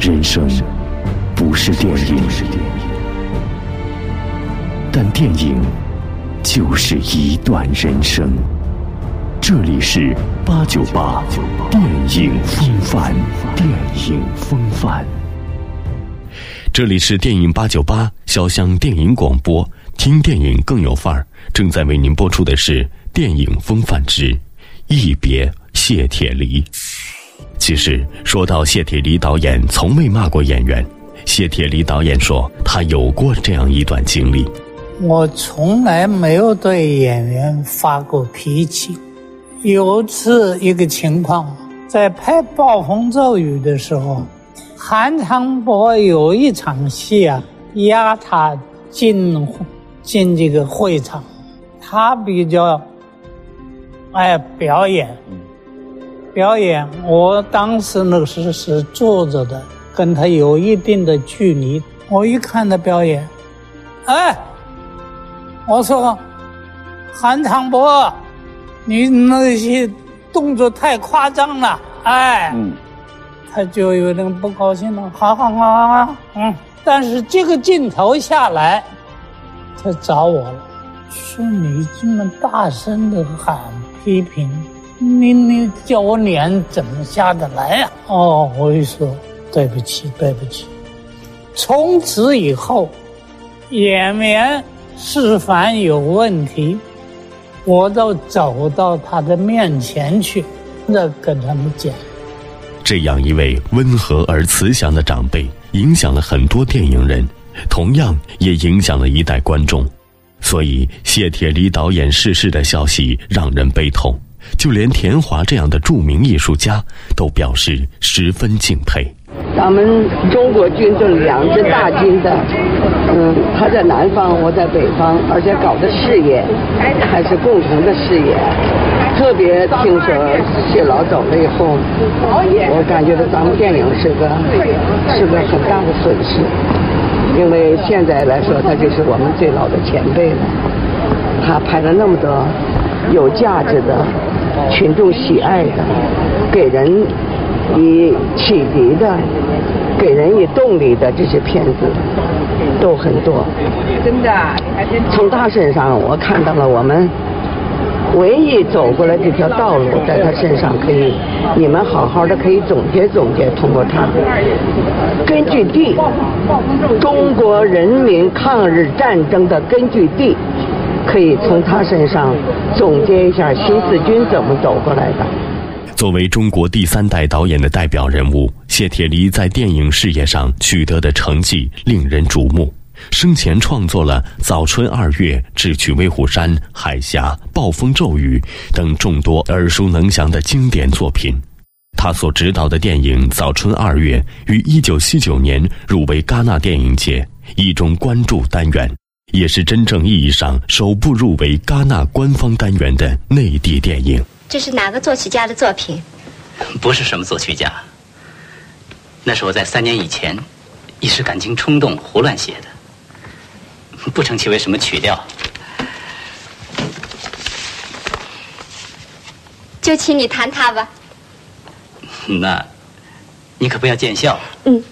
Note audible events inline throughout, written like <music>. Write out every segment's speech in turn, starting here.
人生不是电影，但电影就是一段人生。这里是八九八电影风范，电影风范。这里是电影八九八潇湘电影广播，听电影更有范儿。正在为您播出的是电影风范之《一别谢铁骊》。其实说到谢铁骊导演，从未骂过演员。谢铁骊导演说，他有过这样一段经历：我从来没有对演员发过脾气。有次一个情况，在拍《暴风骤雨》的时候，韩长博有一场戏啊，压他进进这个会场，他比较爱表演。表演，我当时那个是是坐着的，跟他有一定的距离。我一看他表演，哎，我说韩长博，你那些动作太夸张了，哎，他就有点不高兴了。好好好好好，嗯，但是这个镜头下来，他找我了，说你这么大声的喊批评。你你叫我脸怎么下得来呀？哦，我就说对不起，对不起。从此以后，演员是凡有问题，我都走到他的面前去，那跟他们讲。这样一位温和而慈祥的长辈，影响了很多电影人，同样也影响了一代观众。所以，谢铁骊导演逝世的消息让人悲痛。就连田华这样的著名艺术家都表示十分敬佩。咱们中国军政两支大军的，嗯，他在南方，我在北方，而且搞的事业还是共同的事业。特别听说谢老走了以后，我感觉到咱们电影是个是个很大的损失，因为现在来说，他就是我们最老的前辈了。他拍了那么多有价值的。群众喜爱的，给人以启迪的，给人以动力的这些片子都很多。真的，从他身上我看到了我们唯一走过来这条道路，在他身上可以，你们好好的可以总结总结，通过他，根据地，中国人民抗日战争的根据地。可以从他身上总结一下新四军怎么走过来的。作为中国第三代导演的代表人物，谢铁骊在电影事业上取得的成绩令人瞩目。生前创作了《早春二月》《智取威虎山》《海峡》《暴风骤雨》等众多耳熟能详的经典作品。他所执导的电影《早春二月》于1979年入围戛纳电影节一种关注单元。也是真正意义上首部入围戛纳官方单元的内地电影。这是哪个作曲家的作品？不是什么作曲家，那是我在三年以前一时感情冲动胡乱写的，不成其为什么曲调。就请你弹它吧。那，你可不要见笑。嗯。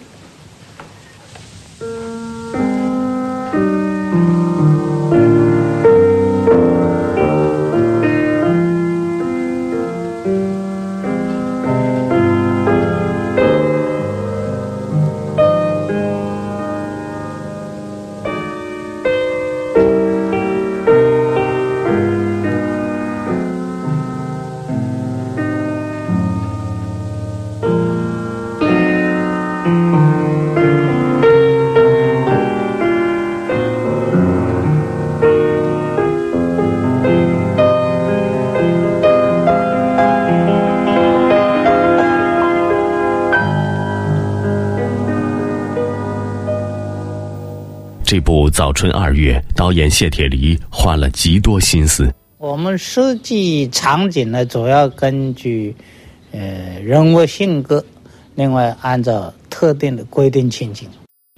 这部《早春二月》，导演谢铁骊花了极多心思。我们设计场景呢，主要根据呃人物性格，另外按照特定的规定情景。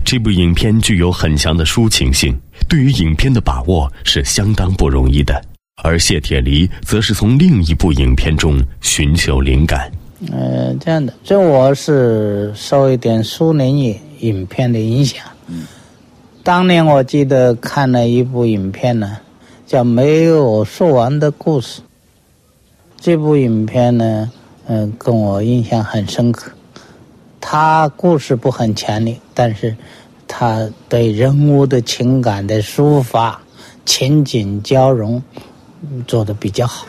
这部影片具有很强的抒情性，对于影片的把握是相当不容易的。而谢铁骊则是从另一部影片中寻求灵感。呃，这样的，这我是受一点苏联影影片的影响。嗯，当年我记得看了一部影片呢，叫《没有说完的故事》。这部影片呢，嗯，跟我印象很深刻。它故事不很强烈，但是他对人物的情感的抒发、情景交融做的比较好。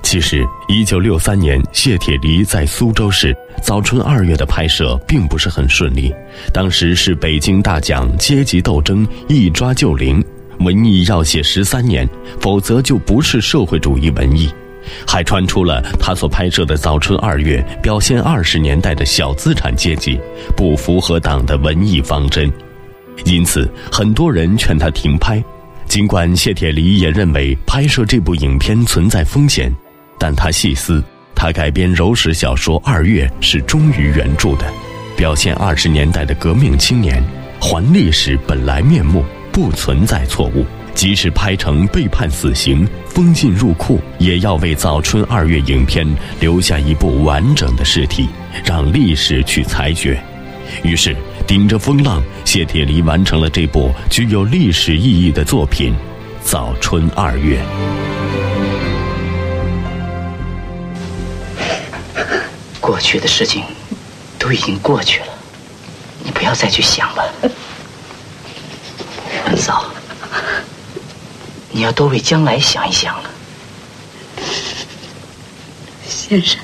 其实，一九六三年，谢铁骊在苏州市《早春二月》的拍摄并不是很顺利。当时是北京大讲阶级斗争，一抓就灵，文艺要写十三年，否则就不是社会主义文艺。还传出了他所拍摄的《早春二月》表现二十年代的小资产阶级，不符合党的文艺方针，因此很多人劝他停拍。尽管谢铁骊也认为拍摄这部影片存在风险，但他细思，他改编柔史小说《二月》是忠于原著的，表现二十年代的革命青年，还历史本来面目，不存在错误。即使拍成被判死刑、封禁入库，也要为《早春二月》影片留下一部完整的尸体，让历史去裁决。于是，顶着风浪，谢铁骊完成了这部具有历史意义的作品《早春二月》。过去的事情都已经过去了，你不要再去想了，文嫂。你要多为将来想一想了，先生，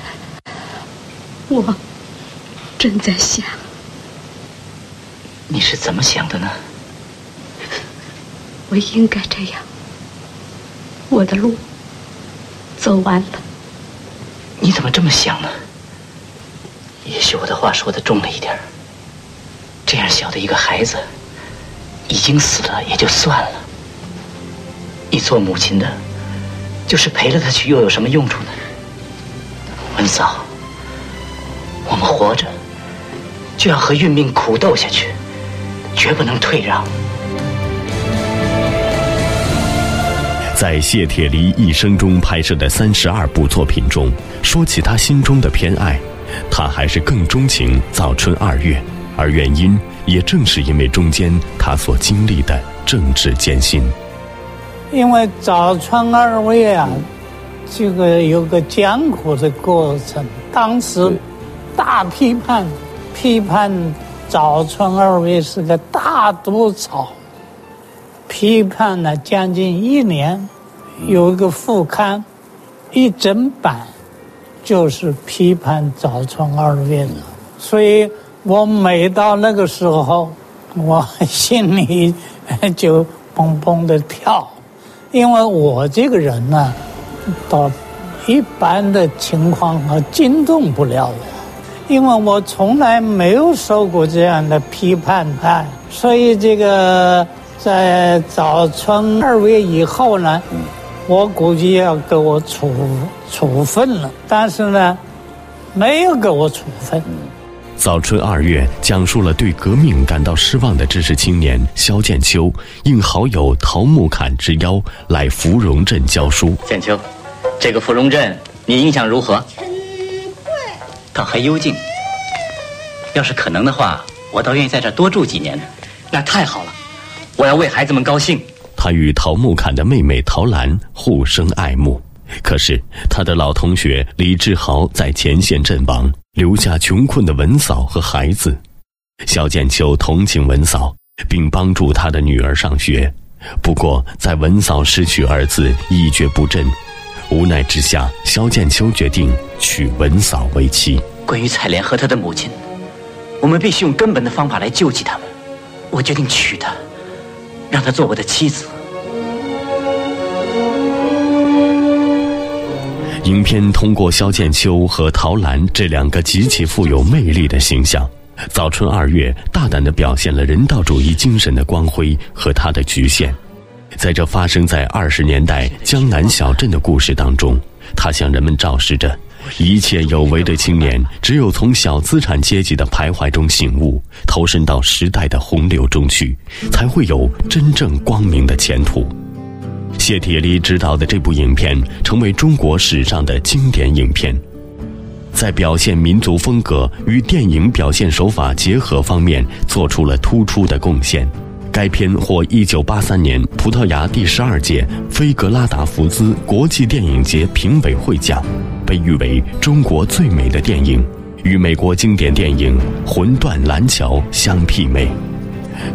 我正在想。你是怎么想的呢？我应该这样，我的路走完了。你怎么这么想呢？也许我的话说的重了一点这样小的一个孩子，已经死了也就算了。你做母亲的，就是陪了他去，又有什么用处呢？文嫂，我们活着就要和运命苦斗下去，绝不能退让。在谢铁骊一生中拍摄的三十二部作品中，说起他心中的偏爱，他还是更钟情《早春二月》，而原因也正是因为中间他所经历的政治艰辛。因为早春二月啊，这个有个艰苦的过程。当时大批判，批判早春二月是个大毒草，批判了将近一年，有一个副刊，一整版就是批判早春二月了。所以我每到那个时候，我心里 <laughs> 就砰砰的跳。因为我这个人呢，到一般的情况啊惊动不了我，因为我从来没有受过这样的批判啊，所以这个在早春二月以后呢，我估计要给我处处分了，但是呢，没有给我处分。早春二月讲述了对革命感到失望的知识青年肖剑秋应好友陶木侃之邀来芙蓉镇教书。剑秋，这个芙蓉镇你印象如何？倒还幽静。要是可能的话，我倒愿意在这多住几年。那太好了，我要为孩子们高兴。他与陶木侃的妹妹陶兰互生爱慕，可是他的老同学李志豪在前线阵亡。留下穷困的文嫂和孩子，肖剑秋同情文嫂，并帮助他的女儿上学。不过，在文嫂失去儿子一蹶不振，无奈之下，肖剑秋决定娶文嫂为妻。关于彩莲和她的母亲，我们必须用根本的方法来救济他们。我决定娶她，让她做我的妻子。影片通过萧剑秋和陶兰这两个极其富有魅力的形象，《早春二月》大胆地表现了人道主义精神的光辉和它的局限。在这发生在二十年代江南小镇的故事当中，它向人们昭示着：一切有为的青年，只有从小资产阶级的徘徊中醒悟，投身到时代的洪流中去，才会有真正光明的前途。谢铁骊执导的这部影片成为中国史上的经典影片。在表现民族风格与电影表现手法结合方面做出了突出的贡献。该片获1983年葡萄牙第十二届菲格拉达福兹国际电影节评委会奖，被誉为中国最美的电影，与美国经典电影《魂断蓝桥》相媲美。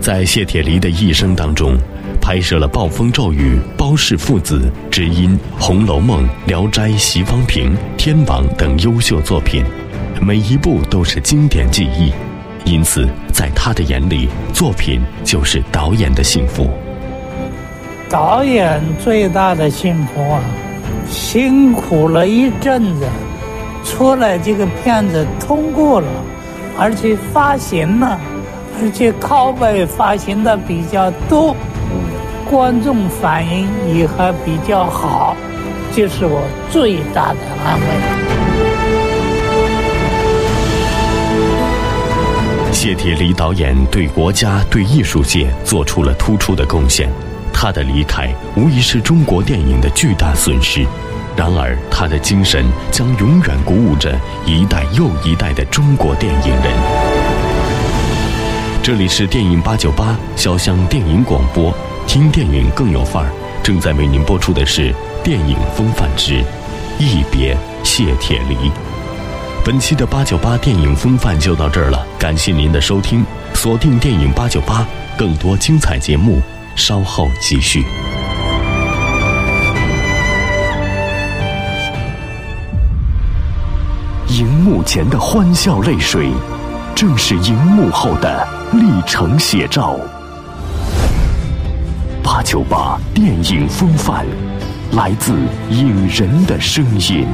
在谢铁骊的一生当中，拍摄了《暴风骤雨》《包氏父子》《知音》《红楼梦》《聊斋》《席方平》《天王》等优秀作品，每一部都是经典记忆。因此，在他的眼里，作品就是导演的幸福。导演最大的幸福啊，辛苦了一阵子，出来这个片子通过了，而且发行了，而且拷贝发行的比较多，观众反应也还比较好，这是我最大的安慰。谢铁骊导演对国家、对艺术界做出了突出的贡献，他的离开无疑是中国电影的巨大损失。然而，他的精神将永远鼓舞着一代又一代的中国电影人。这里是电影八九八潇湘电影广播，听电影更有范儿。正在为您播出的是《电影风范之一别谢铁骊》。本期的八九八电影风范就到这儿了，感谢您的收听，锁定电影八九八，更多精彩节目稍后继续。荧幕前的欢笑泪水，正是荧幕后的历程写照。八九八电影风范，来自影人的声音。